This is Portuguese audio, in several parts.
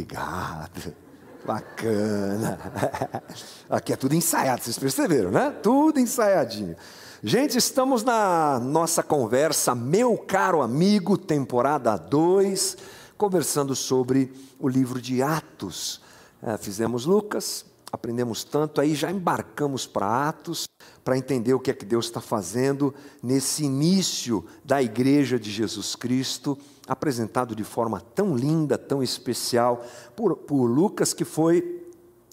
Obrigado. Bacana. Aqui é tudo ensaiado, vocês perceberam, né? Tudo ensaiadinho. Gente, estamos na nossa conversa, meu caro amigo, temporada 2, conversando sobre o livro de Atos. É, fizemos Lucas, aprendemos tanto, aí já embarcamos para Atos, para entender o que é que Deus está fazendo nesse início da igreja de Jesus Cristo, apresentado de forma tão linda, tão especial, por, por Lucas, que foi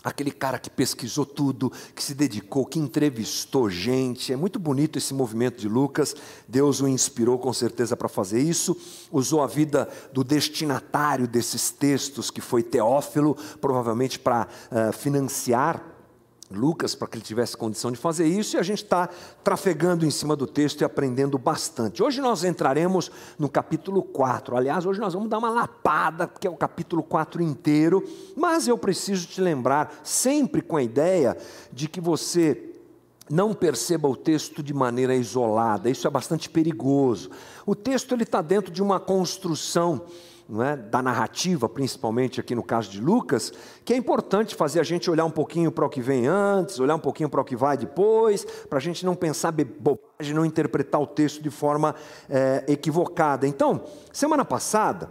aquele cara que pesquisou tudo, que se dedicou, que entrevistou gente. É muito bonito esse movimento de Lucas. Deus o inspirou com certeza para fazer isso. Usou a vida do destinatário desses textos, que foi Teófilo, provavelmente para uh, financiar Lucas para que ele tivesse condição de fazer isso, e a gente está trafegando em cima do texto e aprendendo bastante. Hoje nós entraremos no capítulo 4. Aliás, hoje nós vamos dar uma lapada, que é o capítulo 4 inteiro, mas eu preciso te lembrar, sempre com a ideia de que você não perceba o texto de maneira isolada, isso é bastante perigoso. O texto ele está dentro de uma construção não é, da narrativa, principalmente aqui no caso de Lucas, que é importante fazer a gente olhar um pouquinho para o que vem antes, olhar um pouquinho para o que vai depois, para a gente não pensar bobagem, não interpretar o texto de forma é, equivocada. Então, semana passada,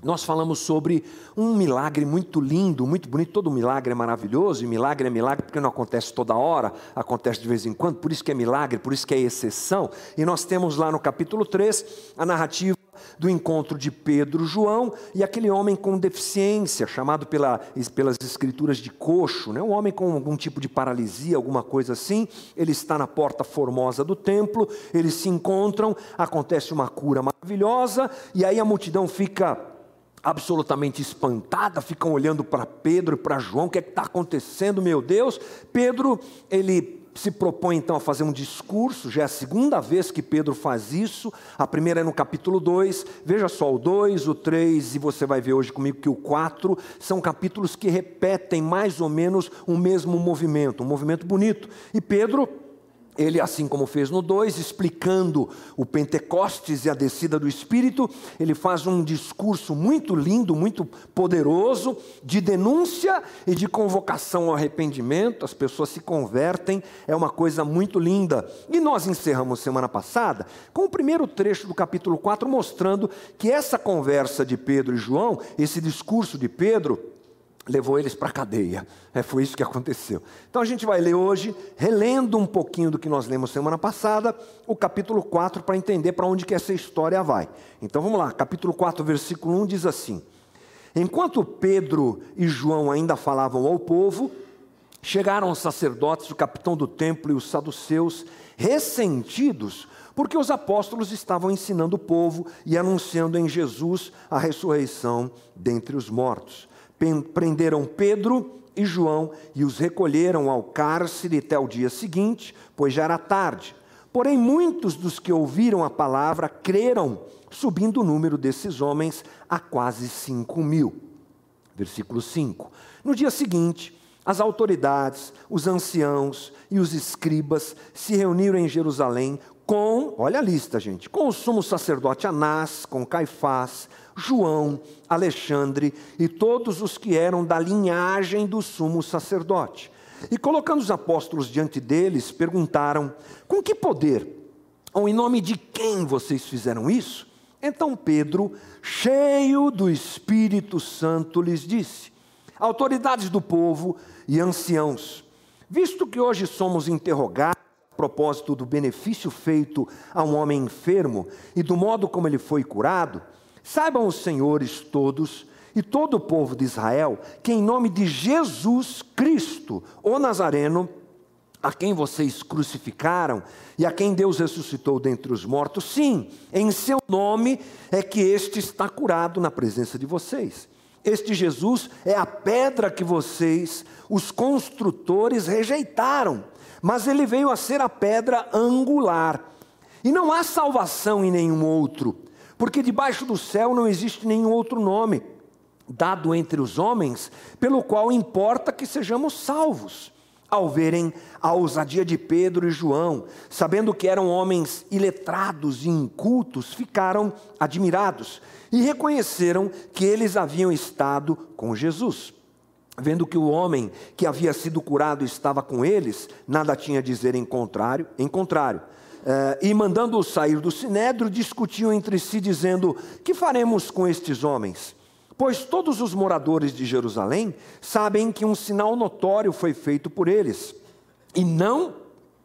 nós falamos sobre um milagre muito lindo, muito bonito. Todo milagre é maravilhoso, e milagre é milagre porque não acontece toda hora, acontece de vez em quando, por isso que é milagre, por isso que é exceção. E nós temos lá no capítulo 3 a narrativa do encontro de Pedro João e aquele homem com deficiência, chamado pela, pelas escrituras de coxo, né? um homem com algum tipo de paralisia, alguma coisa assim. Ele está na porta formosa do templo, eles se encontram, acontece uma cura maravilhosa, e aí a multidão fica absolutamente espantada, ficam olhando para Pedro e para João, o que é está acontecendo, meu Deus? Pedro, ele se propõe então a fazer um discurso, já é a segunda vez que Pedro faz isso, a primeira é no capítulo 2, veja só, o 2, o 3 e você vai ver hoje comigo que o 4 são capítulos que repetem mais ou menos o mesmo movimento, um movimento bonito. E Pedro ele, assim como fez no 2, explicando o Pentecostes e a descida do Espírito, ele faz um discurso muito lindo, muito poderoso, de denúncia e de convocação ao arrependimento. As pessoas se convertem, é uma coisa muito linda. E nós encerramos semana passada com o primeiro trecho do capítulo 4, mostrando que essa conversa de Pedro e João, esse discurso de Pedro, levou eles para a cadeia. É, foi isso que aconteceu. Então a gente vai ler hoje, relendo um pouquinho do que nós lemos semana passada, o capítulo 4, para entender para onde que essa história vai. Então vamos lá, capítulo 4, versículo 1 diz assim: Enquanto Pedro e João ainda falavam ao povo, chegaram os sacerdotes, o capitão do templo e os saduceus, ressentidos, porque os apóstolos estavam ensinando o povo e anunciando em Jesus a ressurreição dentre os mortos prenderam Pedro e João e os recolheram ao cárcere até o dia seguinte, pois já era tarde. Porém, muitos dos que ouviram a palavra creram, subindo o número desses homens a quase cinco mil. Versículo 5. No dia seguinte, as autoridades, os anciãos e os escribas se reuniram em Jerusalém com, olha a lista, gente, com o sumo sacerdote Anás, com Caifás, João, Alexandre e todos os que eram da linhagem do sumo sacerdote. E colocando os apóstolos diante deles, perguntaram: Com que poder ou em nome de quem vocês fizeram isso? Então Pedro, cheio do Espírito Santo, lhes disse: Autoridades do povo e anciãos, visto que hoje somos interrogados propósito do benefício feito a um homem enfermo e do modo como ele foi curado, Saibam os senhores todos e todo o povo de Israel que, em nome de Jesus Cristo, o Nazareno, a quem vocês crucificaram e a quem Deus ressuscitou dentre os mortos, sim, em seu nome é que este está curado na presença de vocês. Este Jesus é a pedra que vocês, os construtores, rejeitaram, mas ele veio a ser a pedra angular. E não há salvação em nenhum outro porque debaixo do céu não existe nenhum outro nome dado entre os homens pelo qual importa que sejamos salvos. Ao verem a ousadia de Pedro e João, sabendo que eram homens iletrados e incultos, ficaram admirados e reconheceram que eles haviam estado com Jesus. Vendo que o homem que havia sido curado estava com eles, nada tinha a dizer em contrário, em contrário. Eh, e mandando-os sair do sinédrio, discutiam entre si, dizendo: Que faremos com estes homens? Pois todos os moradores de Jerusalém sabem que um sinal notório foi feito por eles, e não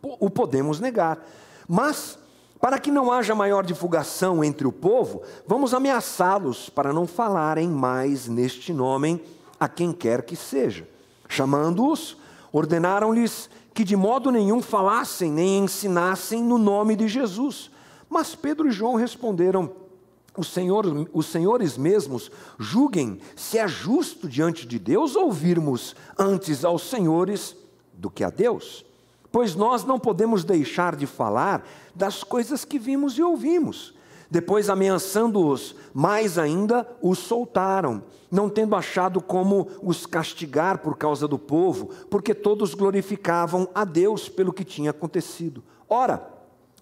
o podemos negar. Mas, para que não haja maior divulgação entre o povo, vamos ameaçá-los para não falarem mais neste nome a quem quer que seja. Chamando-os, ordenaram-lhes que de modo nenhum falassem nem ensinassem no nome de Jesus. Mas Pedro e João responderam: os, senhor, os senhores mesmos julguem se é justo diante de Deus ouvirmos antes aos senhores do que a Deus. Pois nós não podemos deixar de falar das coisas que vimos e ouvimos. Depois, ameaçando-os mais ainda, os soltaram, não tendo achado como os castigar por causa do povo, porque todos glorificavam a Deus pelo que tinha acontecido. Ora,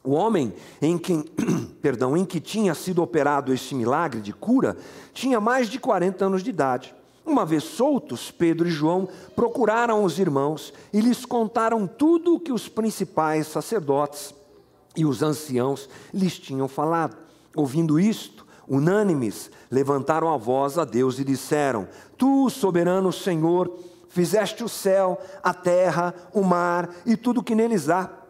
o homem em que, perdão, em que tinha sido operado este milagre de cura tinha mais de 40 anos de idade. Uma vez soltos, Pedro e João procuraram os irmãos e lhes contaram tudo o que os principais sacerdotes e os anciãos lhes tinham falado. Ouvindo isto, unânimes, levantaram a voz a Deus e disseram: Tu, soberano Senhor, fizeste o céu, a terra, o mar e tudo o que neles há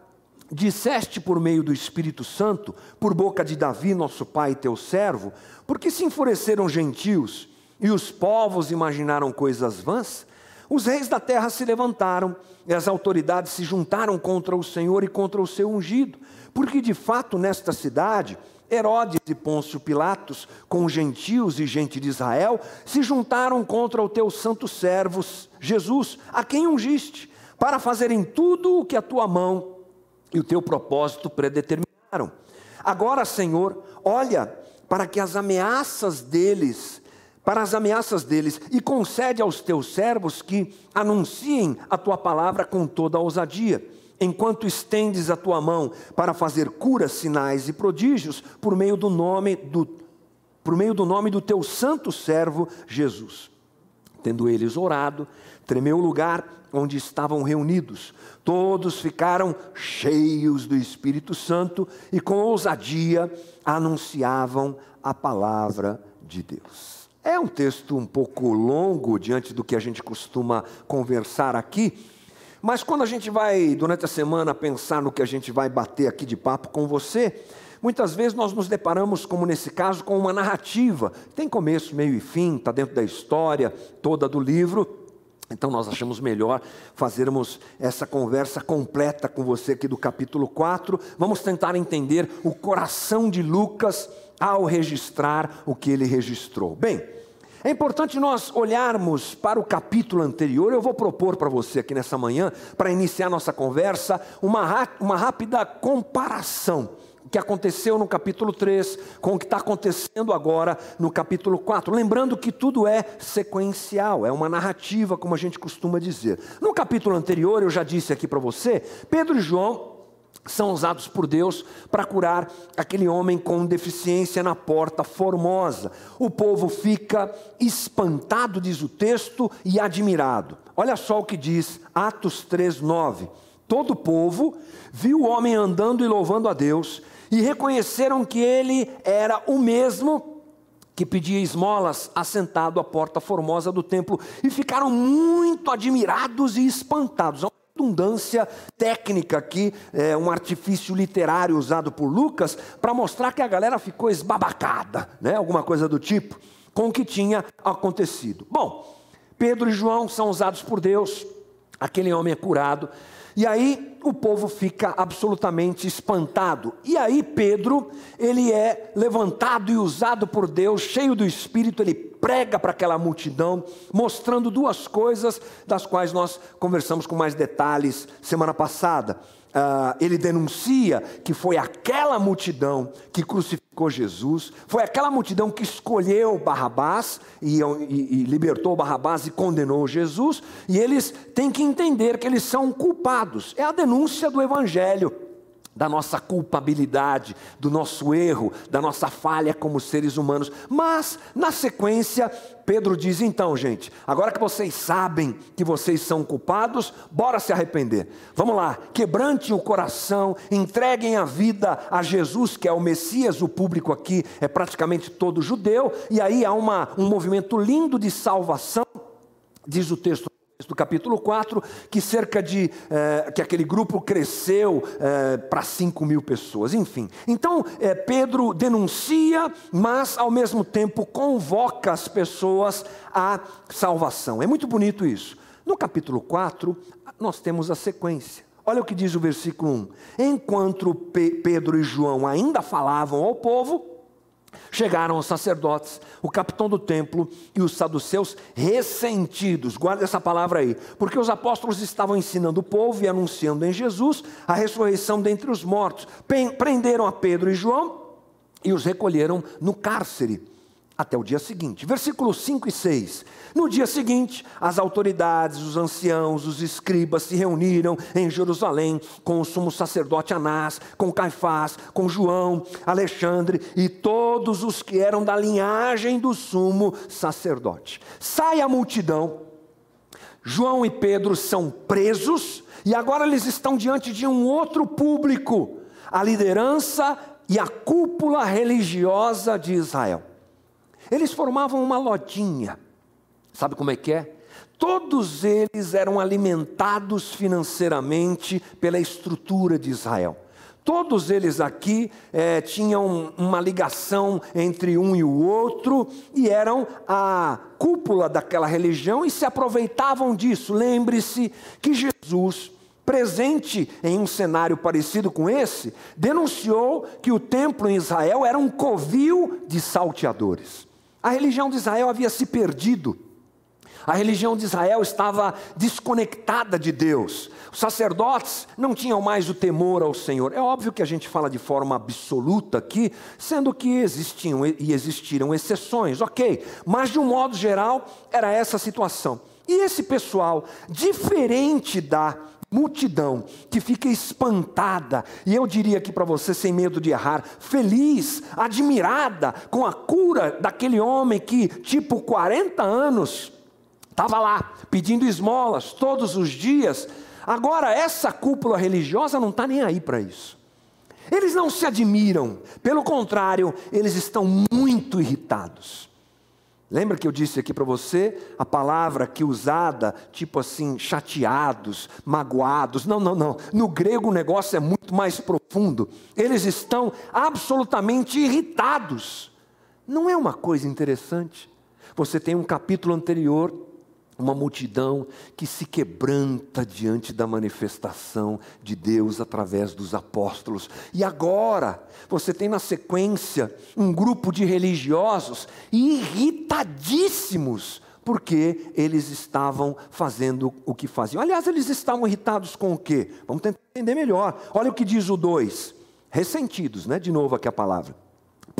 disseste por meio do Espírito Santo, por boca de Davi, nosso pai e teu servo, porque se enfureceram gentios e os povos imaginaram coisas vãs? Os reis da terra se levantaram e as autoridades se juntaram contra o Senhor e contra o seu ungido, porque de fato nesta cidade Herodes e Pôncio Pilatos, com gentios e gente de Israel, se juntaram contra o teu santo servo Jesus, a quem ungiste, para fazerem tudo o que a tua mão e o teu propósito predeterminaram. Agora, Senhor, olha para que as ameaças deles, para as ameaças deles, e concede aos teus servos que anunciem a tua palavra com toda a ousadia, enquanto estendes a tua mão para fazer curas, sinais e prodígios por meio do nome do por meio do nome do teu santo servo Jesus. Tendo eles orado, tremeu o lugar onde estavam reunidos. Todos ficaram cheios do Espírito Santo e com ousadia anunciavam a palavra de Deus. É um texto um pouco longo diante do que a gente costuma conversar aqui, mas quando a gente vai, durante a semana, pensar no que a gente vai bater aqui de papo com você, muitas vezes nós nos deparamos, como nesse caso, com uma narrativa. Tem começo, meio e fim, está dentro da história toda do livro. Então nós achamos melhor fazermos essa conversa completa com você aqui do capítulo 4. Vamos tentar entender o coração de Lucas ao registrar o que ele registrou. Bem, é importante nós olharmos para o capítulo anterior. Eu vou propor para você aqui nessa manhã, para iniciar nossa conversa, uma, uma rápida comparação que aconteceu no capítulo 3 com o que está acontecendo agora no capítulo 4. Lembrando que tudo é sequencial, é uma narrativa, como a gente costuma dizer. No capítulo anterior, eu já disse aqui para você, Pedro e João são usados por Deus para curar aquele homem com deficiência na porta formosa. O povo fica espantado, diz o texto, e admirado. Olha só o que diz Atos 3:9. Todo o povo viu o homem andando e louvando a Deus, e reconheceram que ele era o mesmo que pedia esmolas assentado à porta formosa do templo, e ficaram muito admirados e espantados. Há uma redundância técnica aqui, é, um artifício literário usado por Lucas, para mostrar que a galera ficou esbabacada, né? alguma coisa do tipo, com o que tinha acontecido. Bom, Pedro e João são usados por Deus, aquele homem é curado, e aí o povo fica absolutamente espantado. E aí Pedro, ele é levantado e usado por Deus, cheio do Espírito, ele prega para aquela multidão, mostrando duas coisas das quais nós conversamos com mais detalhes semana passada. Uh, ele denuncia que foi aquela multidão que crucificou crucificou Jesus, foi aquela multidão que escolheu Barrabás e, e, e, libertou Barrabás e condenou Jesus, e eles têm que entender que eles são culpados. É a denúncia do Evangelho da nossa culpabilidade, do nosso erro, da nossa falha como seres humanos. Mas, na sequência, Pedro diz: então, gente, agora que vocês sabem que vocês são culpados, bora se arrepender. Vamos lá, quebrante o coração, entreguem a vida a Jesus, que é o Messias. O público aqui é praticamente todo judeu, e aí há uma, um movimento lindo de salvação, diz o texto do capítulo 4, que cerca de, eh, que aquele grupo cresceu eh, para 5 mil pessoas, enfim. Então, eh, Pedro denuncia, mas ao mesmo tempo convoca as pessoas à salvação. É muito bonito isso. No capítulo 4, nós temos a sequência. Olha o que diz o versículo 1. Enquanto Pedro e João ainda falavam ao povo, Chegaram os sacerdotes, o capitão do templo e os saduceus ressentidos. Guarda essa palavra aí, porque os apóstolos estavam ensinando o povo e anunciando em Jesus a ressurreição dentre os mortos. Prenderam a Pedro e João e os recolheram no cárcere até o dia seguinte. Versículos 5 e 6. No dia seguinte, as autoridades, os anciãos, os escribas se reuniram em Jerusalém com o sumo sacerdote Anás, com Caifás, com João, Alexandre e todos os que eram da linhagem do sumo sacerdote. Sai a multidão, João e Pedro são presos e agora eles estão diante de um outro público, a liderança e a cúpula religiosa de Israel. Eles formavam uma lojinha. Sabe como é que é? Todos eles eram alimentados financeiramente pela estrutura de Israel. Todos eles aqui é, tinham uma ligação entre um e o outro e eram a cúpula daquela religião e se aproveitavam disso. Lembre-se que Jesus, presente em um cenário parecido com esse, denunciou que o templo em Israel era um covil de salteadores. A religião de Israel havia se perdido. A religião de Israel estava desconectada de Deus. Os sacerdotes não tinham mais o temor ao Senhor. É óbvio que a gente fala de forma absoluta aqui, sendo que existiam e existiram exceções, ok. Mas de um modo geral, era essa a situação. E esse pessoal, diferente da multidão que fica espantada, e eu diria aqui para você, sem medo de errar, feliz, admirada com a cura daquele homem que, tipo 40 anos, estava lá pedindo esmolas todos os dias. Agora, essa cúpula religiosa não está nem aí para isso. Eles não se admiram, pelo contrário, eles estão muito irritados. Lembra que eu disse aqui para você a palavra que usada, tipo assim, chateados, magoados? Não, não, não. No grego o negócio é muito mais profundo. Eles estão absolutamente irritados. Não é uma coisa interessante? Você tem um capítulo anterior uma multidão que se quebranta diante da manifestação de Deus através dos apóstolos. E agora, você tem na sequência um grupo de religiosos irritadíssimos, porque eles estavam fazendo o que faziam. Aliás, eles estavam irritados com o quê? Vamos tentar entender melhor. Olha o que diz o 2. Ressentidos, né? De novo aqui a palavra.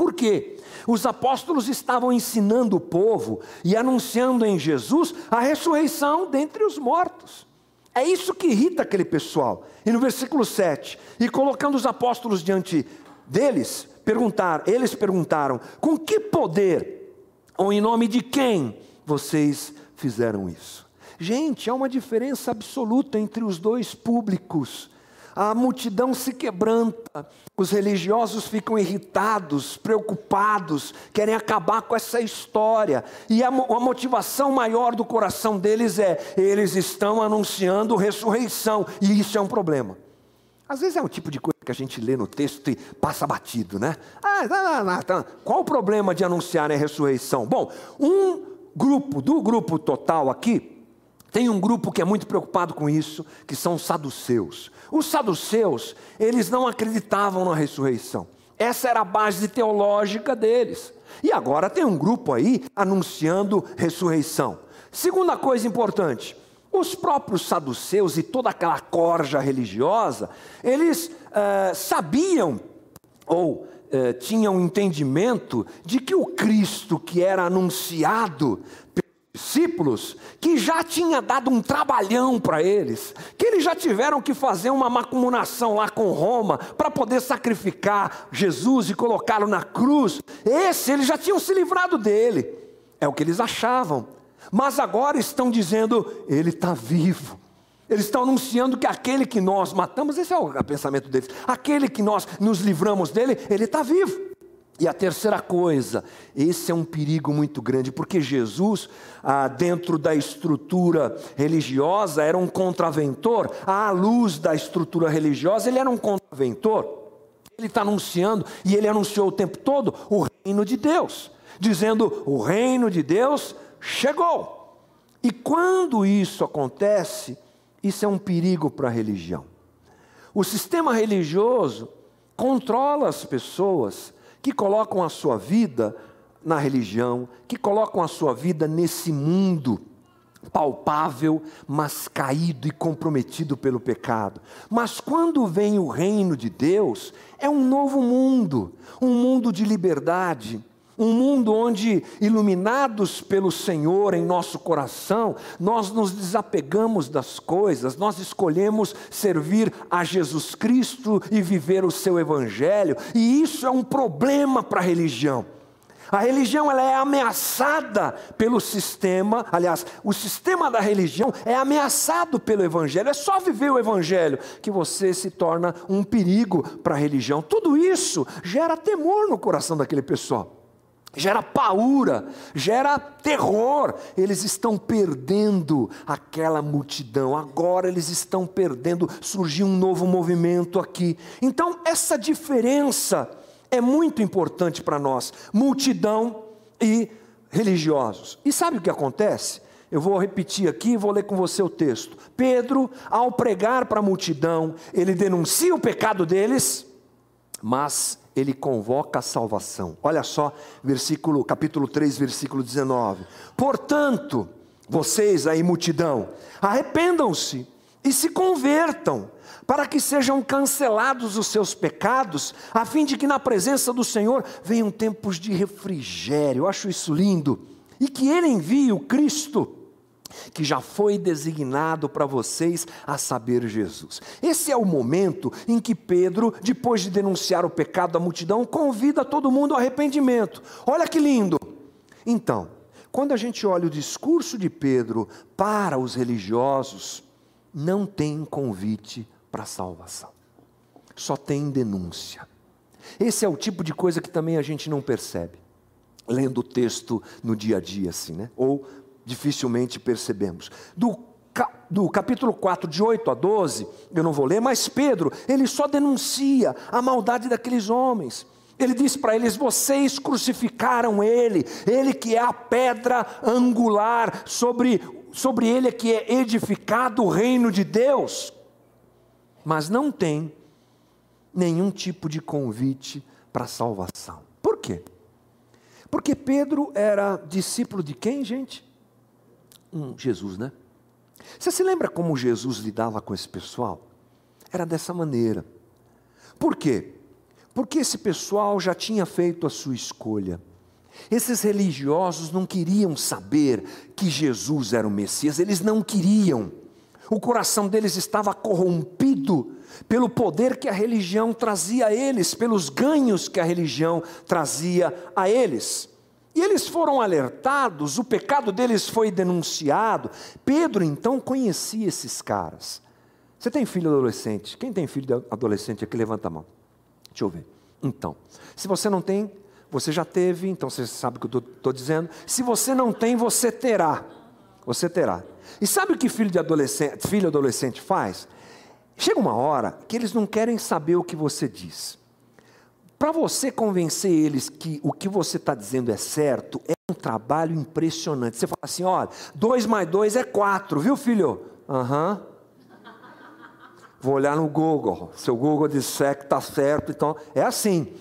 Por quê? Os apóstolos estavam ensinando o povo e anunciando em Jesus a ressurreição dentre os mortos. É isso que irrita aquele pessoal. E no versículo 7, e colocando os apóstolos diante deles, perguntar, eles perguntaram: "Com que poder ou em nome de quem vocês fizeram isso?" Gente, há uma diferença absoluta entre os dois públicos a multidão se quebranta, os religiosos ficam irritados, preocupados, querem acabar com essa história, e a, a, motivação maior do coração deles é: eles estão anunciando ressurreição, e isso é um problema. Às vezes é um tipo de coisa que a gente lê no texto e passa batido, né? Ah, tá. Qual o problema de anunciar a ressurreição? Bom, um grupo, do grupo total aqui, tem um grupo que é muito preocupado com isso, que são os saduceus. Os saduceus, eles não acreditavam na ressurreição. Essa era a base teológica deles. E agora tem um grupo aí anunciando ressurreição. Segunda coisa importante: os próprios saduceus e toda aquela corja religiosa, eles uh, sabiam, ou eh, tinham entendimento de que o Cristo que era anunciado discípulos que já tinha dado um trabalhão para eles, que eles já tiveram que fazer uma macumunação lá com Roma para poder sacrificar Jesus e colocá-lo na cruz. Esse eles já tinham se livrado dele, é o que eles achavam. Mas agora estão dizendo, ele está vivo. Eles estão anunciando que aquele que nós matamos, esse é o pensamento deles, aquele que nós nos livramos dele, ele está vivo. E a terceira coisa, esse é um perigo muito grande, porque Jesus, ah, dentro da estrutura religiosa, era um contraventor, à luz da estrutura religiosa, ele era um contraventor. Ele está anunciando, e ele anunciou o tempo todo, o reino de Deus, dizendo: o reino de Deus chegou. E quando isso acontece, isso é um perigo para a religião. O sistema religioso controla as pessoas que colocam a sua vida na religião, que colocam a sua vida nesse mundo palpável, mas caído e comprometido pelo pecado. Mas quando vem o reino de Deus, é um novo mundo, um mundo de liberdade, um mundo onde, iluminados pelo Senhor em nosso coração, nós nos desapegamos das coisas, nós escolhemos servir a Jesus Cristo e viver o seu Evangelho, e isso é um problema para a religião. A religião ela é ameaçada pelo sistema, aliás, o sistema da religião é ameaçado pelo evangelho. É só viver o evangelho que você se torna um perigo para a religião. Tudo isso gera temor no coração daquele pessoal gera paura, gera terror. Eles estão perdendo aquela multidão, agora eles estão perdendo. Surgiu um novo movimento aqui. Então, essa diferença é muito importante para nós: multidão e religiosos. E sabe o que acontece? Eu vou repetir aqui vou ler com você o texto. Pedro, ao pregar para a multidão, ele denuncia o pecado deles, mas ele convoca a salvação. Olha só, versículo, capítulo 3, versículo 19. Portanto, vocês aí multidão, arrependam-se e se convertam, para que sejam cancelados os seus pecados, a fim de que na presença do Senhor venham tempos de refrigério. Eu acho isso lindo. E que ele envie o Cristo que já foi designado para vocês, a saber, Jesus. Esse é o momento em que Pedro, depois de denunciar o pecado da multidão, convida todo mundo ao arrependimento. Olha que lindo! Então, quando a gente olha o discurso de Pedro para os religiosos, não tem convite para salvação, só tem denúncia. Esse é o tipo de coisa que também a gente não percebe, lendo o texto no dia a dia, assim, né? Ou dificilmente percebemos. Do, do capítulo 4, de 8 a 12, eu não vou ler, mas Pedro, ele só denuncia a maldade daqueles homens. Ele diz para eles: vocês crucificaram ele, ele que é a pedra angular, sobre, sobre ele é que é edificado o reino de Deus. Mas não tem nenhum tipo de convite para salvação. Por quê? Porque Pedro era discípulo de quem, gente? Um Jesus, né? Você se lembra como Jesus lidava com esse pessoal? Era dessa maneira. Por quê? Porque esse pessoal já tinha feito a sua escolha. Esses religiosos não queriam saber que Jesus era o Messias, eles não queriam. O coração deles estava corrompido pelo poder que a religião trazia a eles, pelos ganhos que a religião trazia a eles. E eles foram alertados, o pecado deles foi denunciado. Pedro então conhecia esses caras. Você tem filho adolescente? Quem tem filho adolescente aqui? Levanta a mão. Deixa eu ver. Então, se você não tem, você já teve, então você sabe o que eu estou dizendo. Se você não tem, você terá. Você terá. E sabe o que filho de adolescente, filho adolescente faz? Chega uma hora que eles não querem saber o que você diz. Para você convencer eles que o que você está dizendo é certo, é um trabalho impressionante. Você fala assim: olha, dois mais dois é quatro, viu, filho? Aham. Uhum. Vou olhar no Google. Se o Google disser que está certo, então é assim.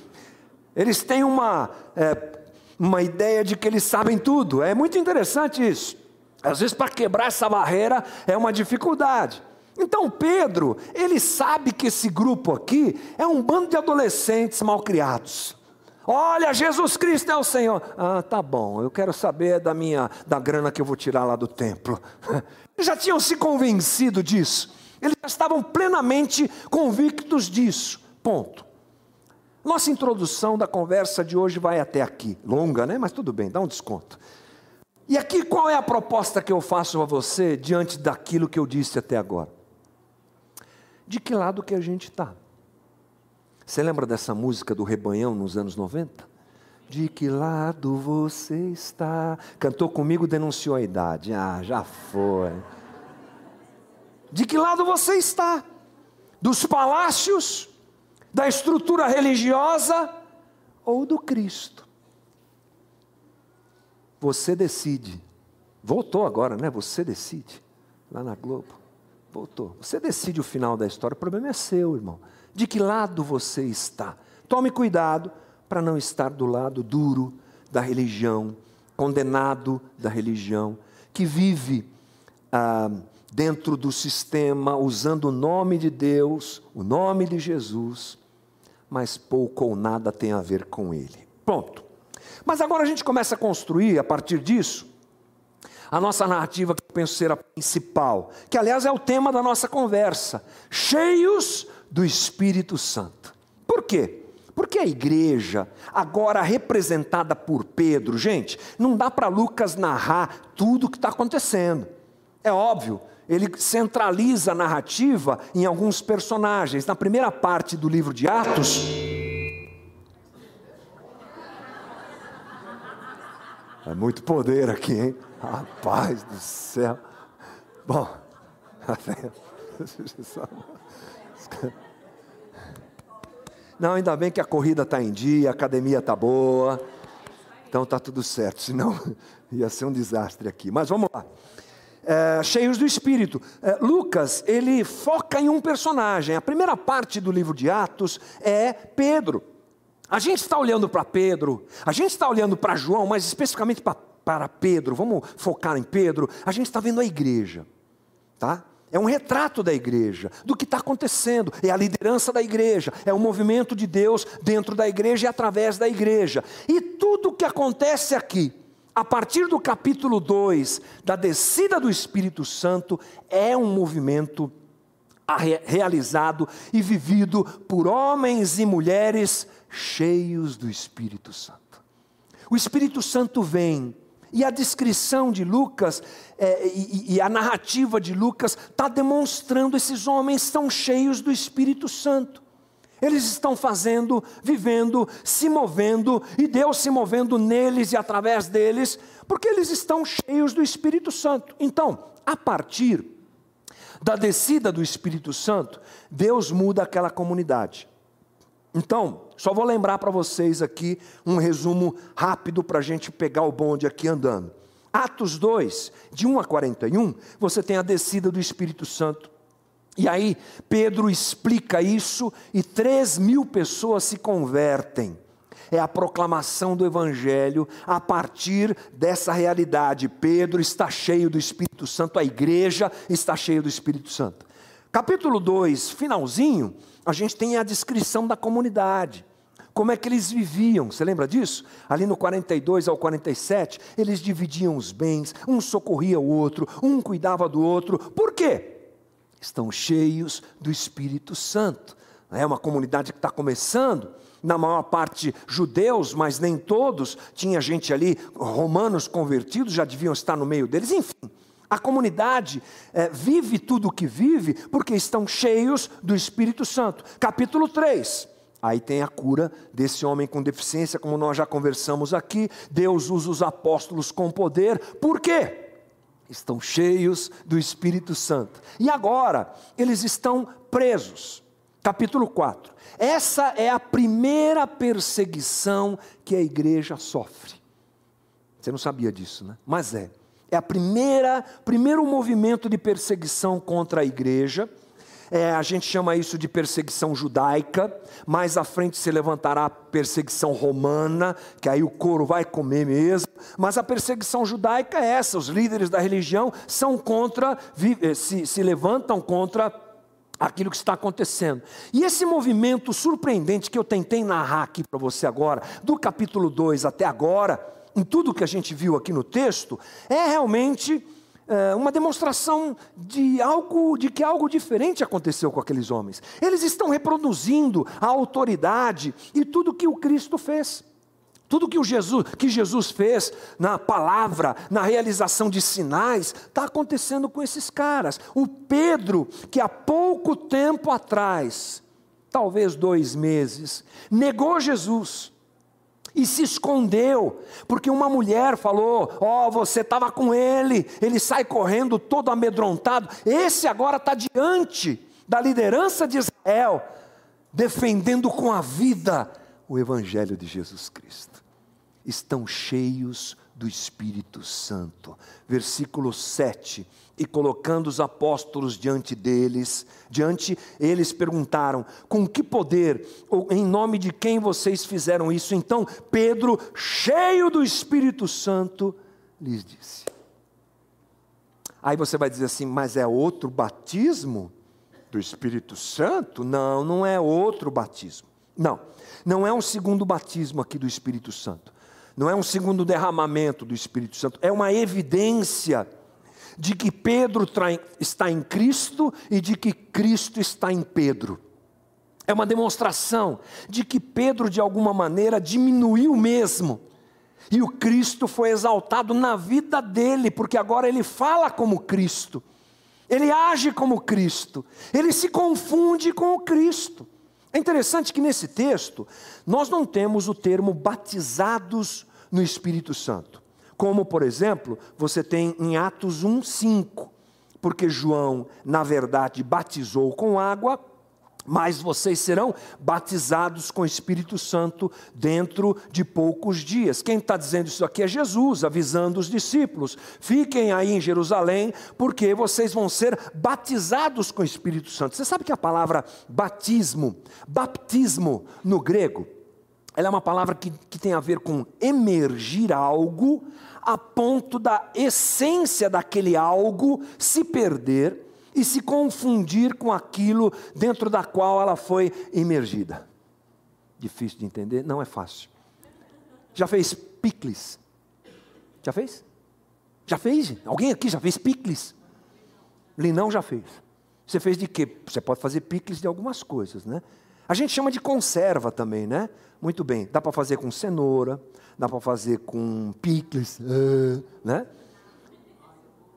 Eles têm uma, é, uma ideia de que eles sabem tudo. É muito interessante isso. Às vezes, para quebrar essa barreira é uma dificuldade. Então Pedro, ele sabe que esse grupo aqui é um bando de adolescentes mal criados. Olha, Jesus Cristo é o Senhor. Ah, tá bom, eu quero saber da minha da grana que eu vou tirar lá do templo. Eles já tinham se convencido disso. Eles já estavam plenamente convictos disso. Ponto. Nossa introdução da conversa de hoje vai até aqui. Longa, né? Mas tudo bem, dá um desconto. E aqui qual é a proposta que eu faço a você diante daquilo que eu disse até agora? De que lado que a gente está? Você lembra dessa música do Rebanhão nos anos 90? De que lado você está? Cantou comigo, denunciou a idade. Ah, já foi. De que lado você está? Dos palácios? Da estrutura religiosa? Ou do Cristo? Você decide. Voltou agora, né? Você decide. Lá na Globo. Voltou. Você decide o final da história. O problema é seu, irmão de que lado você está. Tome cuidado para não estar do lado duro da religião, condenado da religião, que vive ah, dentro do sistema, usando o nome de Deus, o nome de Jesus, mas pouco ou nada tem a ver com ele. Ponto. Mas agora a gente começa a construir, a partir disso, a nossa narrativa que eu penso ser a principal, que aliás é o tema da nossa conversa, cheios do Espírito Santo. Por quê? Porque a igreja, agora representada por Pedro, gente, não dá para Lucas narrar tudo o que está acontecendo. É óbvio, ele centraliza a narrativa em alguns personagens. Na primeira parte do livro de Atos. É muito poder aqui, hein? Rapaz do céu. Bom. Não, ainda bem que a corrida está em dia, a academia está boa, então está tudo certo, senão ia ser um desastre aqui. Mas vamos lá. É, cheios do Espírito. É, Lucas, ele foca em um personagem. A primeira parte do livro de Atos é Pedro. A gente está olhando para Pedro, a gente está olhando para João, mas especificamente para Pedro, vamos focar em Pedro. A gente está vendo a igreja, tá? É um retrato da igreja, do que está acontecendo, é a liderança da igreja, é o movimento de Deus dentro da igreja e através da igreja. E tudo o que acontece aqui, a partir do capítulo 2, da descida do Espírito Santo, é um movimento realizado e vivido por homens e mulheres cheios do Espírito Santo. O Espírito Santo vem e a descrição de Lucas é, e, e a narrativa de Lucas está demonstrando esses homens estão cheios do Espírito Santo. Eles estão fazendo, vivendo, se movendo, e Deus se movendo neles e através deles, porque eles estão cheios do Espírito Santo. Então, a partir da descida do Espírito Santo, Deus muda aquela comunidade. Então, só vou lembrar para vocês aqui um resumo rápido para a gente pegar o bonde aqui andando. Atos 2, de 1 a 41, você tem a descida do Espírito Santo. E aí, Pedro explica isso e 3 mil pessoas se convertem. É a proclamação do Evangelho a partir dessa realidade. Pedro está cheio do Espírito Santo, a igreja está cheia do Espírito Santo. Capítulo 2, finalzinho, a gente tem a descrição da comunidade. Como é que eles viviam? Você lembra disso? Ali no 42 ao 47, eles dividiam os bens, um socorria o outro, um cuidava do outro. Por quê? Estão cheios do Espírito Santo. É uma comunidade que está começando, na maior parte judeus, mas nem todos. Tinha gente ali, romanos convertidos, já deviam estar no meio deles, enfim. A comunidade é, vive tudo o que vive porque estão cheios do Espírito Santo. Capítulo 3. Aí tem a cura desse homem com deficiência, como nós já conversamos aqui. Deus usa os apóstolos com poder. Por quê? Estão cheios do Espírito Santo. E agora, eles estão presos. Capítulo 4. Essa é a primeira perseguição que a igreja sofre. Você não sabia disso, né? Mas é. É a primeira, primeiro movimento de perseguição contra a igreja. É, a gente chama isso de perseguição judaica. Mais à frente se levantará a perseguição romana, que aí o couro vai comer mesmo. Mas a perseguição judaica é essa: os líderes da religião são contra, eh, se, se levantam contra aquilo que está acontecendo. E esse movimento surpreendente que eu tentei narrar aqui para você agora, do capítulo 2 até agora, em tudo que a gente viu aqui no texto, é realmente é, uma demonstração de algo, de que algo diferente aconteceu com aqueles homens. Eles estão reproduzindo a autoridade e tudo que o Cristo fez. Tudo que, o Jesus, que Jesus fez na palavra, na realização de sinais, está acontecendo com esses caras. O Pedro, que há pouco tempo atrás, talvez dois meses, negou Jesus e se escondeu, porque uma mulher falou: Ó, oh, você estava com ele, ele sai correndo todo amedrontado. Esse agora está diante da liderança de Israel, defendendo com a vida o Evangelho de Jesus Cristo estão cheios do Espírito Santo. Versículo 7. E colocando os apóstolos diante deles, diante eles perguntaram: Com que poder ou em nome de quem vocês fizeram isso? Então Pedro, cheio do Espírito Santo, lhes disse. Aí você vai dizer assim: Mas é outro batismo do Espírito Santo? Não, não é outro batismo. Não, não é um segundo batismo aqui do Espírito Santo não é um segundo derramamento do Espírito Santo, é uma evidência de que Pedro está em Cristo e de que Cristo está em Pedro. É uma demonstração de que Pedro, de alguma maneira, diminuiu mesmo. E o Cristo foi exaltado na vida dele, porque agora ele fala como Cristo, ele age como Cristo, ele se confunde com o Cristo. É interessante que nesse texto, nós não temos o termo batizados no Espírito Santo. Como, por exemplo, você tem em Atos 1, 5. Porque João, na verdade, batizou com água, mas vocês serão batizados com o Espírito Santo dentro de poucos dias. Quem está dizendo isso aqui é Jesus, avisando os discípulos: fiquem aí em Jerusalém, porque vocês vão ser batizados com o Espírito Santo. Você sabe que a palavra batismo, baptismo no grego, ela é uma palavra que, que tem a ver com emergir algo a ponto da essência daquele algo se perder e se confundir com aquilo dentro da qual ela foi emergida. Difícil de entender? Não é fácil. Já fez picles? Já fez? Já fez? Alguém aqui já fez picles? Linão já fez. Você fez de quê? Você pode fazer picles de algumas coisas, né? A gente chama de conserva também, né? Muito bem, dá para fazer com cenoura, dá para fazer com picles, né?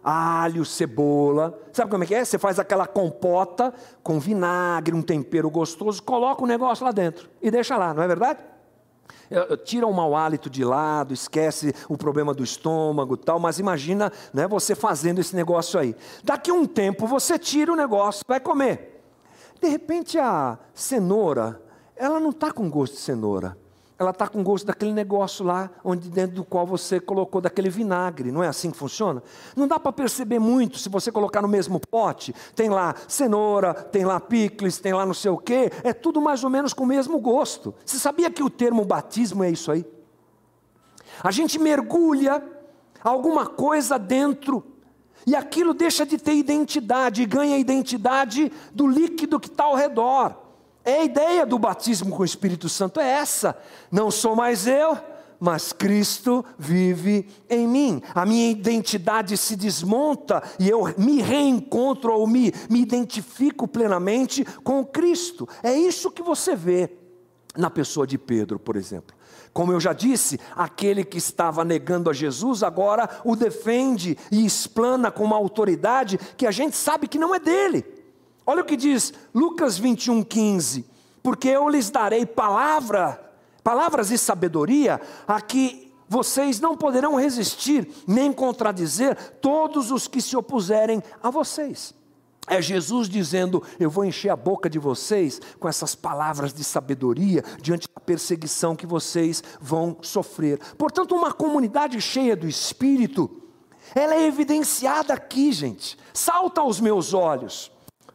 Alho, cebola. Sabe como é que é? Você faz aquela compota com vinagre, um tempero gostoso, coloca o negócio lá dentro e deixa lá, não é verdade? Tira o mau hálito de lado, esquece o problema do estômago tal, mas imagina né, você fazendo esse negócio aí. Daqui a um tempo você tira o negócio, vai comer. De repente a cenoura, ela não está com gosto de cenoura ela está com gosto daquele negócio lá, onde dentro do qual você colocou daquele vinagre. Não é assim que funciona? Não dá para perceber muito se você colocar no mesmo pote. Tem lá cenoura, tem lá picles, tem lá não sei o quê. É tudo mais ou menos com o mesmo gosto. Você sabia que o termo batismo é isso aí? A gente mergulha alguma coisa dentro e aquilo deixa de ter identidade e ganha identidade do líquido que está ao redor. É a ideia do batismo com o Espírito Santo é essa. Não sou mais eu, mas Cristo vive em mim. A minha identidade se desmonta e eu me reencontro ou me, me identifico plenamente com Cristo. É isso que você vê na pessoa de Pedro, por exemplo. Como eu já disse, aquele que estava negando a Jesus agora o defende e explana com uma autoridade que a gente sabe que não é dele. Olha o que diz Lucas 21, 15: Porque eu lhes darei palavra, palavras de sabedoria, a que vocês não poderão resistir, nem contradizer todos os que se opuserem a vocês. É Jesus dizendo: Eu vou encher a boca de vocês com essas palavras de sabedoria diante da perseguição que vocês vão sofrer. Portanto, uma comunidade cheia do Espírito, ela é evidenciada aqui, gente, salta aos meus olhos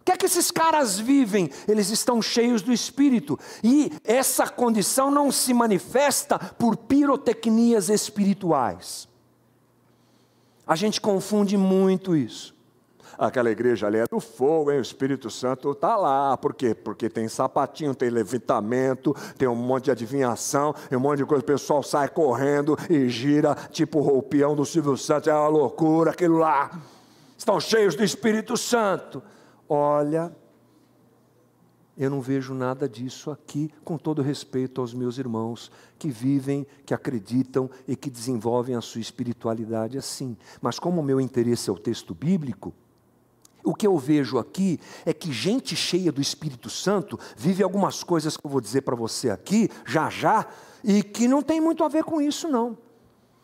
que é que esses caras vivem? Eles estão cheios do Espírito. E essa condição não se manifesta por pirotecnias espirituais. A gente confunde muito isso. aquela igreja ali é do fogo, hein? o Espírito Santo está lá. Por quê? Porque tem sapatinho, tem levitamento, tem um monte de adivinhação, tem um monte de coisa. O pessoal sai correndo e gira, tipo o roupião do Silvio Santos, é uma loucura aquilo lá. Estão cheios do Espírito Santo. Olha, eu não vejo nada disso aqui, com todo respeito aos meus irmãos que vivem, que acreditam e que desenvolvem a sua espiritualidade assim. Mas como o meu interesse é o texto bíblico, o que eu vejo aqui é que gente cheia do Espírito Santo vive algumas coisas que eu vou dizer para você aqui, já já, e que não tem muito a ver com isso, não.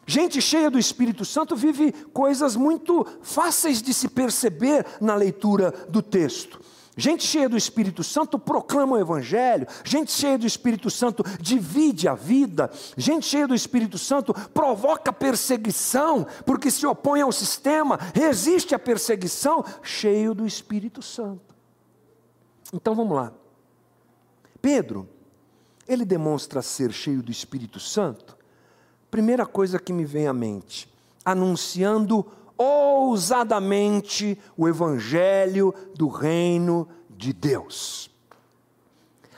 Gente cheia do Espírito Santo vive coisas muito fáceis de se perceber na leitura do texto. Gente cheia do Espírito Santo proclama o Evangelho, gente cheia do Espírito Santo divide a vida, gente cheia do Espírito Santo provoca perseguição, porque se opõe ao sistema, resiste à perseguição, cheio do Espírito Santo. Então vamos lá. Pedro, ele demonstra ser cheio do Espírito Santo, primeira coisa que me vem à mente, anunciando ousadamente o evangelho do reino de Deus.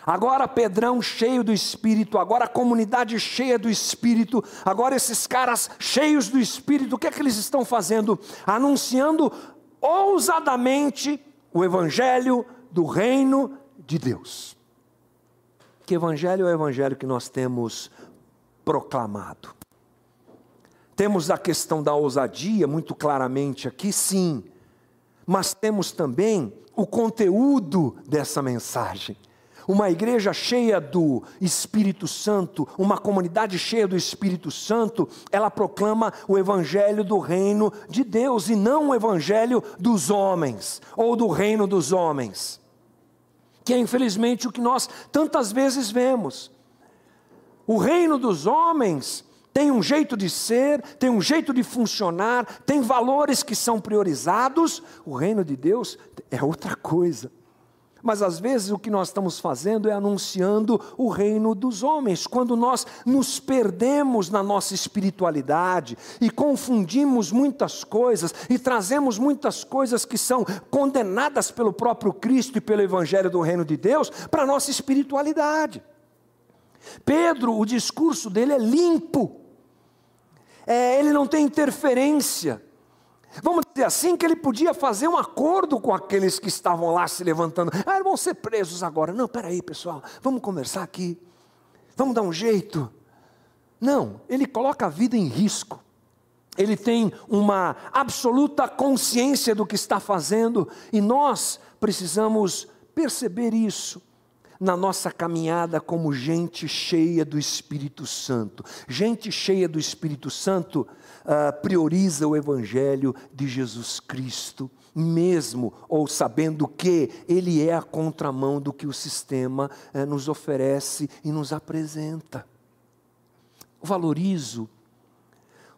Agora Pedrão cheio do Espírito, agora a comunidade cheia do Espírito, agora esses caras cheios do Espírito, o que é que eles estão fazendo? Anunciando ousadamente o Evangelho do reino de Deus. Que Evangelho é o Evangelho que nós temos proclamado? Temos a questão da ousadia muito claramente aqui, sim, mas temos também o conteúdo dessa mensagem. Uma igreja cheia do Espírito Santo, uma comunidade cheia do Espírito Santo, ela proclama o evangelho do reino de Deus e não o evangelho dos homens ou do reino dos homens. Que é infelizmente o que nós tantas vezes vemos. O reino dos homens tem um jeito de ser, tem um jeito de funcionar, tem valores que são priorizados. O reino de Deus é outra coisa. Mas às vezes o que nós estamos fazendo é anunciando o reino dos homens, quando nós nos perdemos na nossa espiritualidade e confundimos muitas coisas e trazemos muitas coisas que são condenadas pelo próprio Cristo e pelo Evangelho do reino de Deus para a nossa espiritualidade. Pedro, o discurso dele é limpo, é, ele não tem interferência. Vamos dizer assim que ele podia fazer um acordo com aqueles que estavam lá se levantando. Ah, vão ser presos agora. Não, peraí, pessoal, vamos conversar aqui. Vamos dar um jeito. Não, ele coloca a vida em risco. Ele tem uma absoluta consciência do que está fazendo e nós precisamos perceber isso na nossa caminhada como gente cheia do Espírito Santo. Gente cheia do Espírito Santo uh, prioriza o Evangelho de Jesus Cristo, mesmo ou sabendo que Ele é a contramão do que o sistema uh, nos oferece e nos apresenta. Valorizo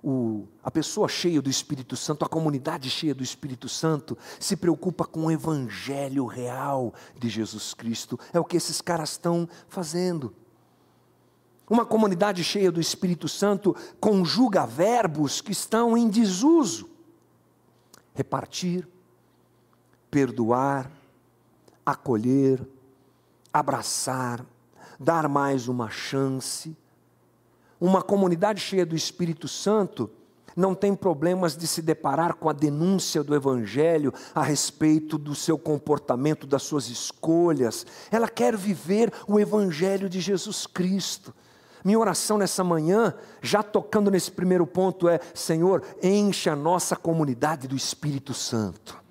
o, a pessoa cheia do Espírito Santo, a comunidade cheia do Espírito Santo, se preocupa com o evangelho real de Jesus Cristo. É o que esses caras estão fazendo. Uma comunidade cheia do Espírito Santo conjuga verbos que estão em desuso: repartir, perdoar, acolher, abraçar, dar mais uma chance uma comunidade cheia do Espírito Santo não tem problemas de se deparar com a denúncia do Evangelho a respeito do seu comportamento, das suas escolhas. Ela quer viver o Evangelho de Jesus Cristo. Minha oração nessa manhã, já tocando nesse primeiro ponto, é: Senhor, enche a nossa comunidade do Espírito Santo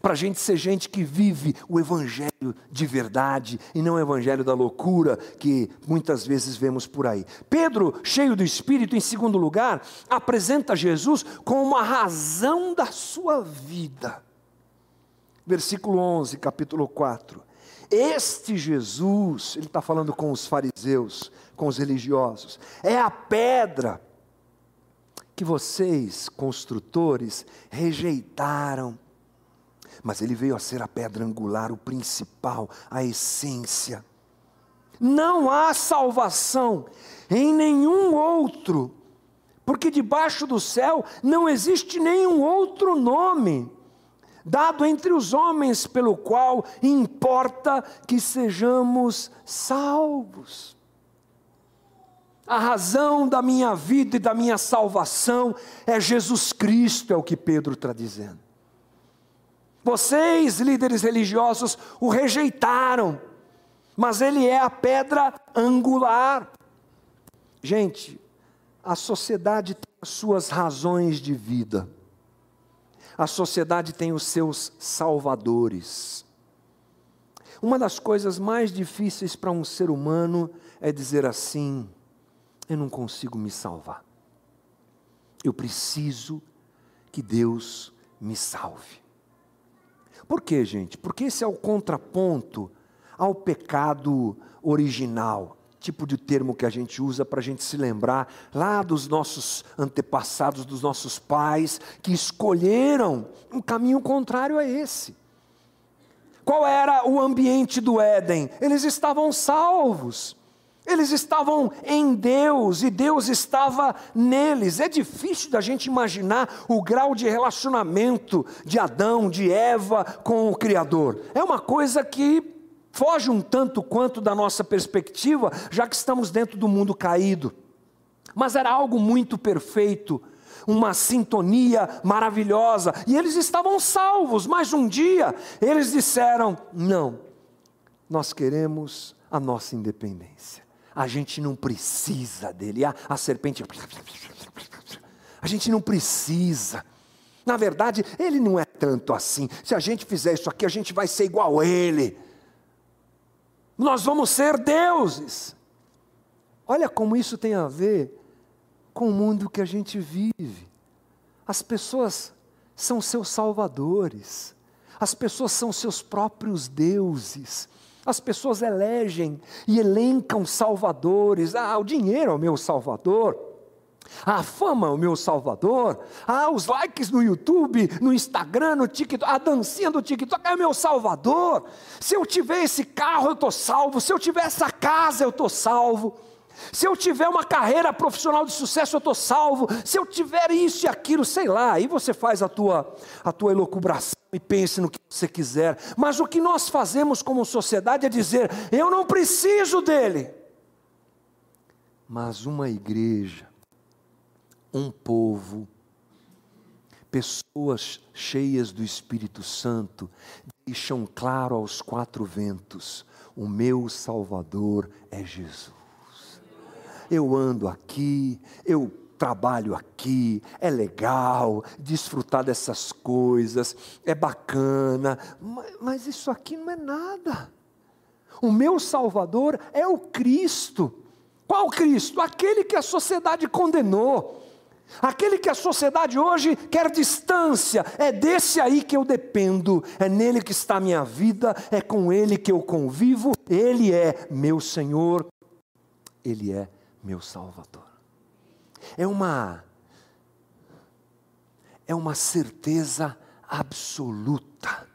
para a gente ser gente que vive o Evangelho de verdade e não o Evangelho da loucura que muitas vezes vemos por aí. Pedro, cheio do Espírito, em segundo lugar, apresenta Jesus como a razão da sua vida. Versículo 11, capítulo 4. Este Jesus, ele está falando com os fariseus, com os religiosos, é a pedra que vocês, construtores, rejeitaram mas ele veio a ser a pedra angular, o principal, a essência. Não há salvação em nenhum outro, porque debaixo do céu não existe nenhum outro nome dado entre os homens, pelo qual importa que sejamos salvos. A razão da minha vida e da minha salvação é Jesus Cristo, é o que Pedro está dizendo. Vocês, líderes religiosos, o rejeitaram, mas ele é a pedra angular. Gente, a sociedade tem as suas razões de vida, a sociedade tem os seus salvadores. Uma das coisas mais difíceis para um ser humano é dizer assim: eu não consigo me salvar. Eu preciso que Deus me salve. Por quê, gente? Porque esse é o contraponto ao pecado original, tipo de termo que a gente usa para a gente se lembrar lá dos nossos antepassados, dos nossos pais, que escolheram um caminho contrário a esse. Qual era o ambiente do Éden? Eles estavam salvos. Eles estavam em Deus e Deus estava neles. É difícil da gente imaginar o grau de relacionamento de Adão, de Eva com o Criador. É uma coisa que foge um tanto quanto da nossa perspectiva, já que estamos dentro do mundo caído. Mas era algo muito perfeito, uma sintonia maravilhosa, e eles estavam salvos, mas um dia eles disseram: não, nós queremos a nossa independência a gente não precisa dele. A, a serpente. A gente não precisa. Na verdade, ele não é tanto assim. Se a gente fizer isso aqui, a gente vai ser igual a ele. Nós vamos ser deuses. Olha como isso tem a ver com o mundo que a gente vive. As pessoas são seus salvadores. As pessoas são seus próprios deuses. As pessoas elegem e elencam salvadores. Ah, o dinheiro é o meu salvador. A fama é o meu salvador. Ah, os likes no YouTube, no Instagram, no TikTok, a dancinha do TikTok é o meu salvador. Se eu tiver esse carro, eu estou salvo. Se eu tiver essa casa, eu estou salvo. Se eu tiver uma carreira profissional de sucesso, eu estou salvo. Se eu tiver isso e aquilo, sei lá, aí você faz a tua, a tua elucubração e pense no que você quiser. Mas o que nós fazemos como sociedade é dizer: eu não preciso dele. Mas uma igreja, um povo, pessoas cheias do Espírito Santo, deixam claro aos quatro ventos: o meu Salvador é Jesus eu ando aqui, eu trabalho aqui, é legal, desfrutar dessas coisas, é bacana, mas, mas isso aqui não é nada. O meu Salvador é o Cristo. Qual Cristo? Aquele que a sociedade condenou. Aquele que a sociedade hoje quer distância, é desse aí que eu dependo, é nele que está a minha vida, é com ele que eu convivo, ele é meu Senhor, ele é meu Salvador. É uma é uma certeza absoluta.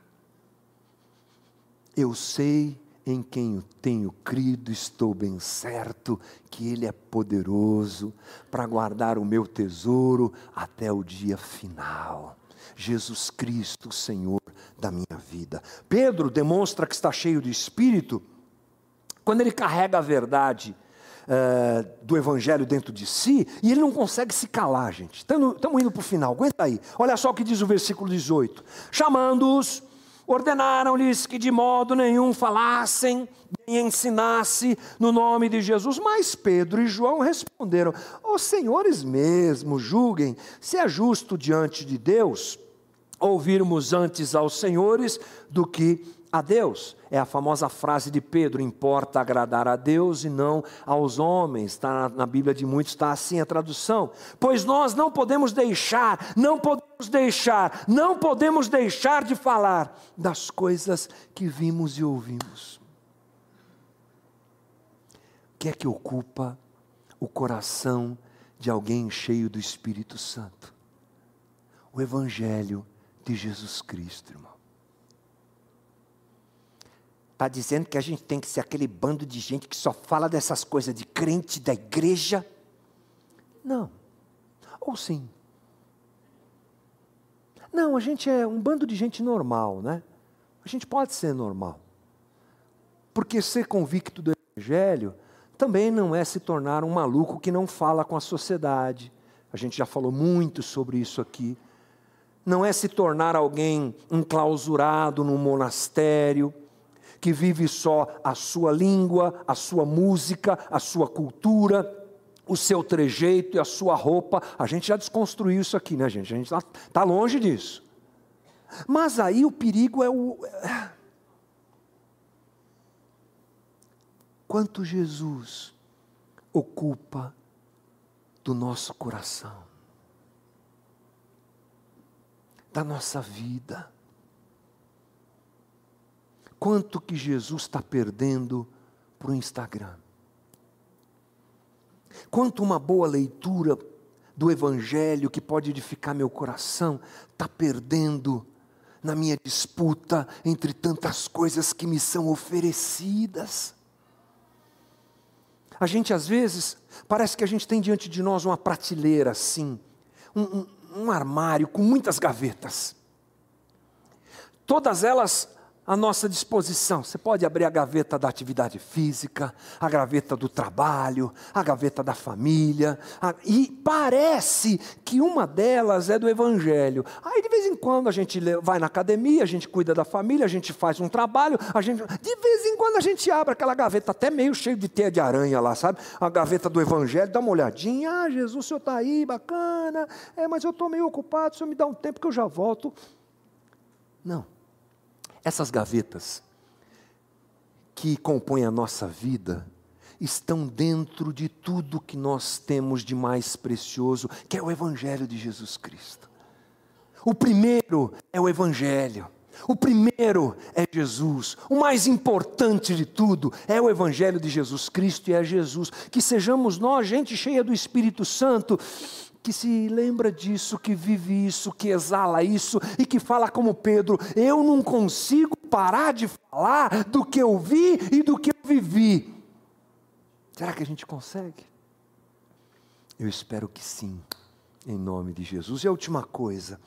Eu sei em quem eu tenho crido, estou bem certo que Ele é poderoso para guardar o meu tesouro até o dia final. Jesus Cristo, Senhor da minha vida. Pedro demonstra que está cheio de espírito quando ele carrega a verdade uh, do Evangelho dentro de si, e ele não consegue se calar, gente. Estamos indo para o final, aguenta aí. Olha só o que diz o versículo 18: Chamando-os, ordenaram-lhes que de modo nenhum falassem nem ensinasse no nome de Jesus. Mas Pedro e João responderam: Os senhores mesmo julguem se é justo diante de Deus ouvirmos antes aos senhores do que a Deus. É a famosa frase de Pedro: importa agradar a Deus e não aos homens. Está na, Bíblia de muitos, está assim a tradução. Pois nós não podemos deixar, não podemos deixar, não podemos deixar de falar das coisas que vimos e ouvimos. O que é que ocupa o coração de alguém cheio do Espírito Santo? O Evangelho de Jesus Cristo, irmão. Está dizendo que a gente tem que ser aquele bando de gente que só fala dessas coisas de crente da igreja? Não. Ou sim. Não, a gente é um bando de gente normal, né? A gente pode ser normal. Porque ser convicto do Evangelho também não é se tornar um maluco que não fala com a sociedade. A gente já falou muito sobre isso aqui. Não é se tornar alguém enclausurado num monastério, que vive só a sua língua, a sua música, a sua cultura, o seu trejeito e a sua roupa. A gente já desconstruiu isso aqui, né, gente? A gente está tá longe disso. Mas aí o perigo é o. Quanto Jesus ocupa do nosso coração, da nossa vida. Quanto que Jesus está perdendo para o Instagram. Quanto uma boa leitura do Evangelho que pode edificar meu coração está perdendo na minha disputa entre tantas coisas que me são oferecidas. A gente às vezes, parece que a gente tem diante de nós uma prateleira assim, um, um, um armário com muitas gavetas. Todas elas à nossa disposição. Você pode abrir a gaveta da atividade física, a gaveta do trabalho, a gaveta da família, a... e parece que uma delas é do Evangelho. Aí de vez em quando a gente vai na academia, a gente cuida da família, a gente faz um trabalho, a gente de vez em quando a gente abre aquela gaveta até meio cheio de teia de aranha lá, sabe? A gaveta do Evangelho, dá uma olhadinha, ah, Jesus, o senhor está aí, bacana, é, mas eu estou meio ocupado, o senhor me dá um tempo que eu já volto. Não. Essas gavetas que compõem a nossa vida estão dentro de tudo que nós temos de mais precioso, que é o Evangelho de Jesus Cristo. O primeiro é o Evangelho. O primeiro é Jesus. O mais importante de tudo é o Evangelho de Jesus Cristo e é Jesus. Que sejamos nós, gente cheia do Espírito Santo, que se lembra disso, que vive isso, que exala isso e que fala como Pedro: eu não consigo parar de falar do que eu vi e do que eu vivi. Será que a gente consegue? Eu espero que sim, em nome de Jesus. E a última coisa.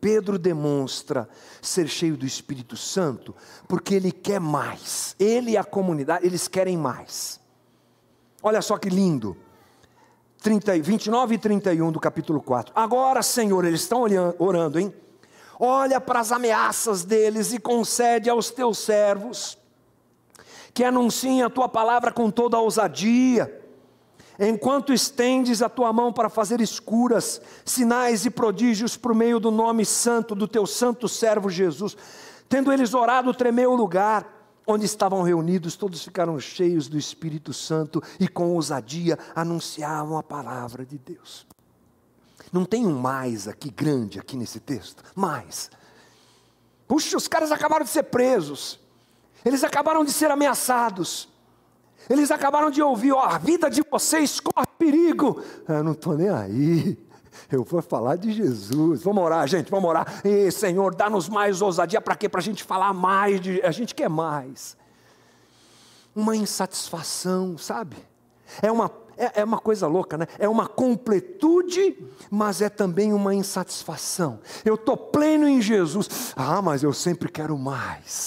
Pedro demonstra ser cheio do Espírito Santo porque ele quer mais. Ele e a comunidade, eles querem mais. Olha só que lindo. 30, 29 e 31 do capítulo 4. Agora, Senhor, eles estão orando, hein? Olha para as ameaças deles e concede aos teus servos que anunciem a tua palavra com toda a ousadia, enquanto estendes a tua mão para fazer escuras, sinais e prodígios por meio do nome santo do teu santo servo Jesus. Tendo eles orado, tremeu o lugar onde estavam reunidos, todos ficaram cheios do Espírito Santo e com ousadia anunciavam a palavra de Deus. Não tem um mais aqui grande aqui nesse texto? Mais. Puxa, os caras acabaram de ser presos. Eles acabaram de ser ameaçados. Eles acabaram de ouvir, ó, a vida de vocês corre perigo. Eu não estou nem aí. Eu vou falar de Jesus. Vamos orar, gente, vamos orar. E, Senhor, dá-nos mais ousadia para quê? Para a gente falar mais. De... A gente quer mais. Uma insatisfação, sabe? É uma, é, é uma coisa louca, né? É uma completude, mas é também uma insatisfação. Eu estou pleno em Jesus. Ah, mas eu sempre quero mais.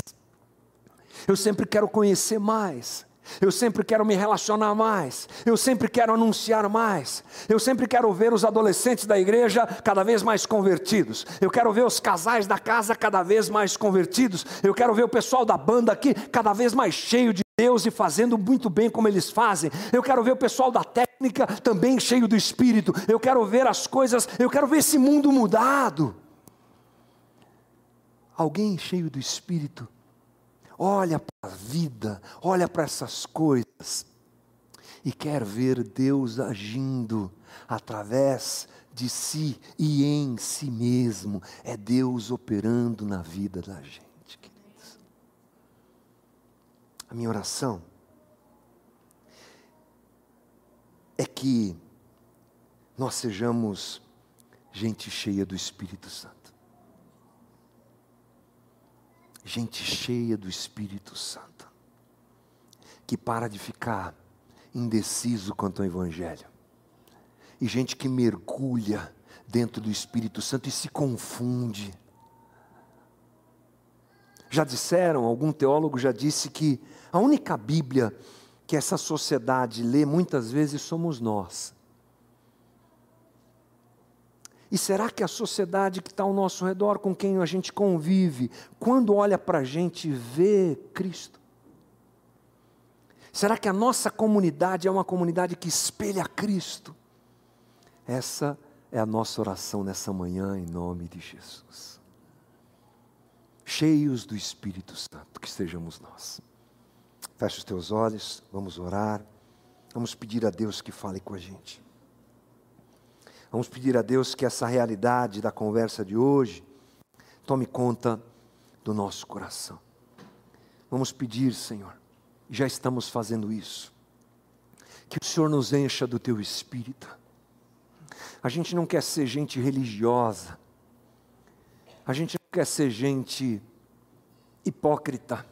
Eu sempre quero conhecer mais. Eu sempre quero me relacionar mais. Eu sempre quero anunciar mais. Eu sempre quero ver os adolescentes da igreja cada vez mais convertidos. Eu quero ver os casais da casa cada vez mais convertidos. Eu quero ver o pessoal da banda aqui cada vez mais cheio de Deus e fazendo muito bem como eles fazem. Eu quero ver o pessoal da técnica também cheio do espírito. Eu quero ver as coisas, eu quero ver esse mundo mudado. Alguém cheio do espírito olha vida, olha para essas coisas e quer ver Deus agindo através de si e em si mesmo. É Deus operando na vida da gente, queridos. A minha oração é que nós sejamos gente cheia do Espírito Santo gente cheia do Espírito Santo, que para de ficar indeciso quanto ao Evangelho, e gente que mergulha dentro do Espírito Santo e se confunde. Já disseram, algum teólogo já disse que a única Bíblia que essa sociedade lê muitas vezes somos nós. E será que a sociedade que está ao nosso redor, com quem a gente convive, quando olha para a gente, vê Cristo? Será que a nossa comunidade é uma comunidade que espelha Cristo? Essa é a nossa oração nessa manhã, em nome de Jesus. Cheios do Espírito Santo, que estejamos nós. Feche os teus olhos, vamos orar, vamos pedir a Deus que fale com a gente. Vamos pedir a Deus que essa realidade da conversa de hoje tome conta do nosso coração. Vamos pedir, Senhor, já estamos fazendo isso, que o Senhor nos encha do teu espírito. A gente não quer ser gente religiosa, a gente não quer ser gente hipócrita.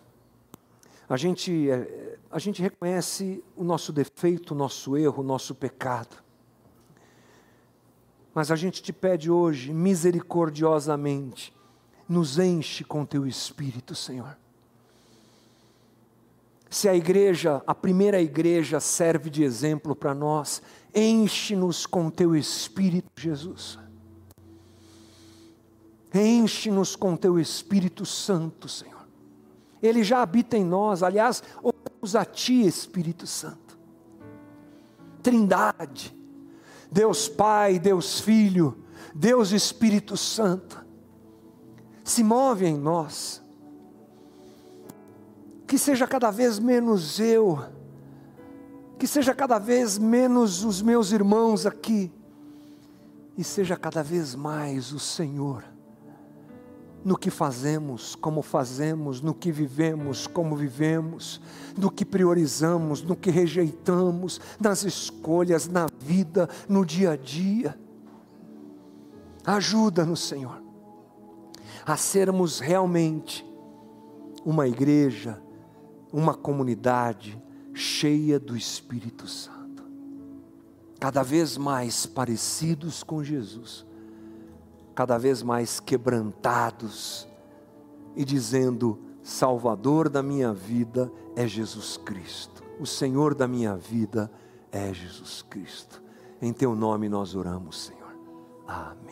A gente, é, a gente reconhece o nosso defeito, o nosso erro, o nosso pecado. Mas a gente te pede hoje, misericordiosamente, nos enche com teu espírito, Senhor. Se a igreja, a primeira igreja, serve de exemplo para nós, enche-nos com teu espírito, Jesus. Enche-nos com teu Espírito Santo, Senhor. Ele já habita em nós, aliás, oramos a Ti, Espírito Santo. Trindade Deus Pai, Deus Filho, Deus Espírito Santo, se move em nós. Que seja cada vez menos eu, que seja cada vez menos os meus irmãos aqui, e seja cada vez mais o Senhor no que fazemos, como fazemos, no que vivemos, como vivemos, no que priorizamos, no que rejeitamos, nas escolhas, na vida, no dia a dia. Ajuda-nos, Senhor, a sermos realmente uma igreja, uma comunidade cheia do Espírito Santo, cada vez mais parecidos com Jesus cada vez mais quebrantados e dizendo: Salvador da minha vida é Jesus Cristo, o Senhor da minha vida é Jesus Cristo. Em teu nome nós oramos, Senhor. Amém.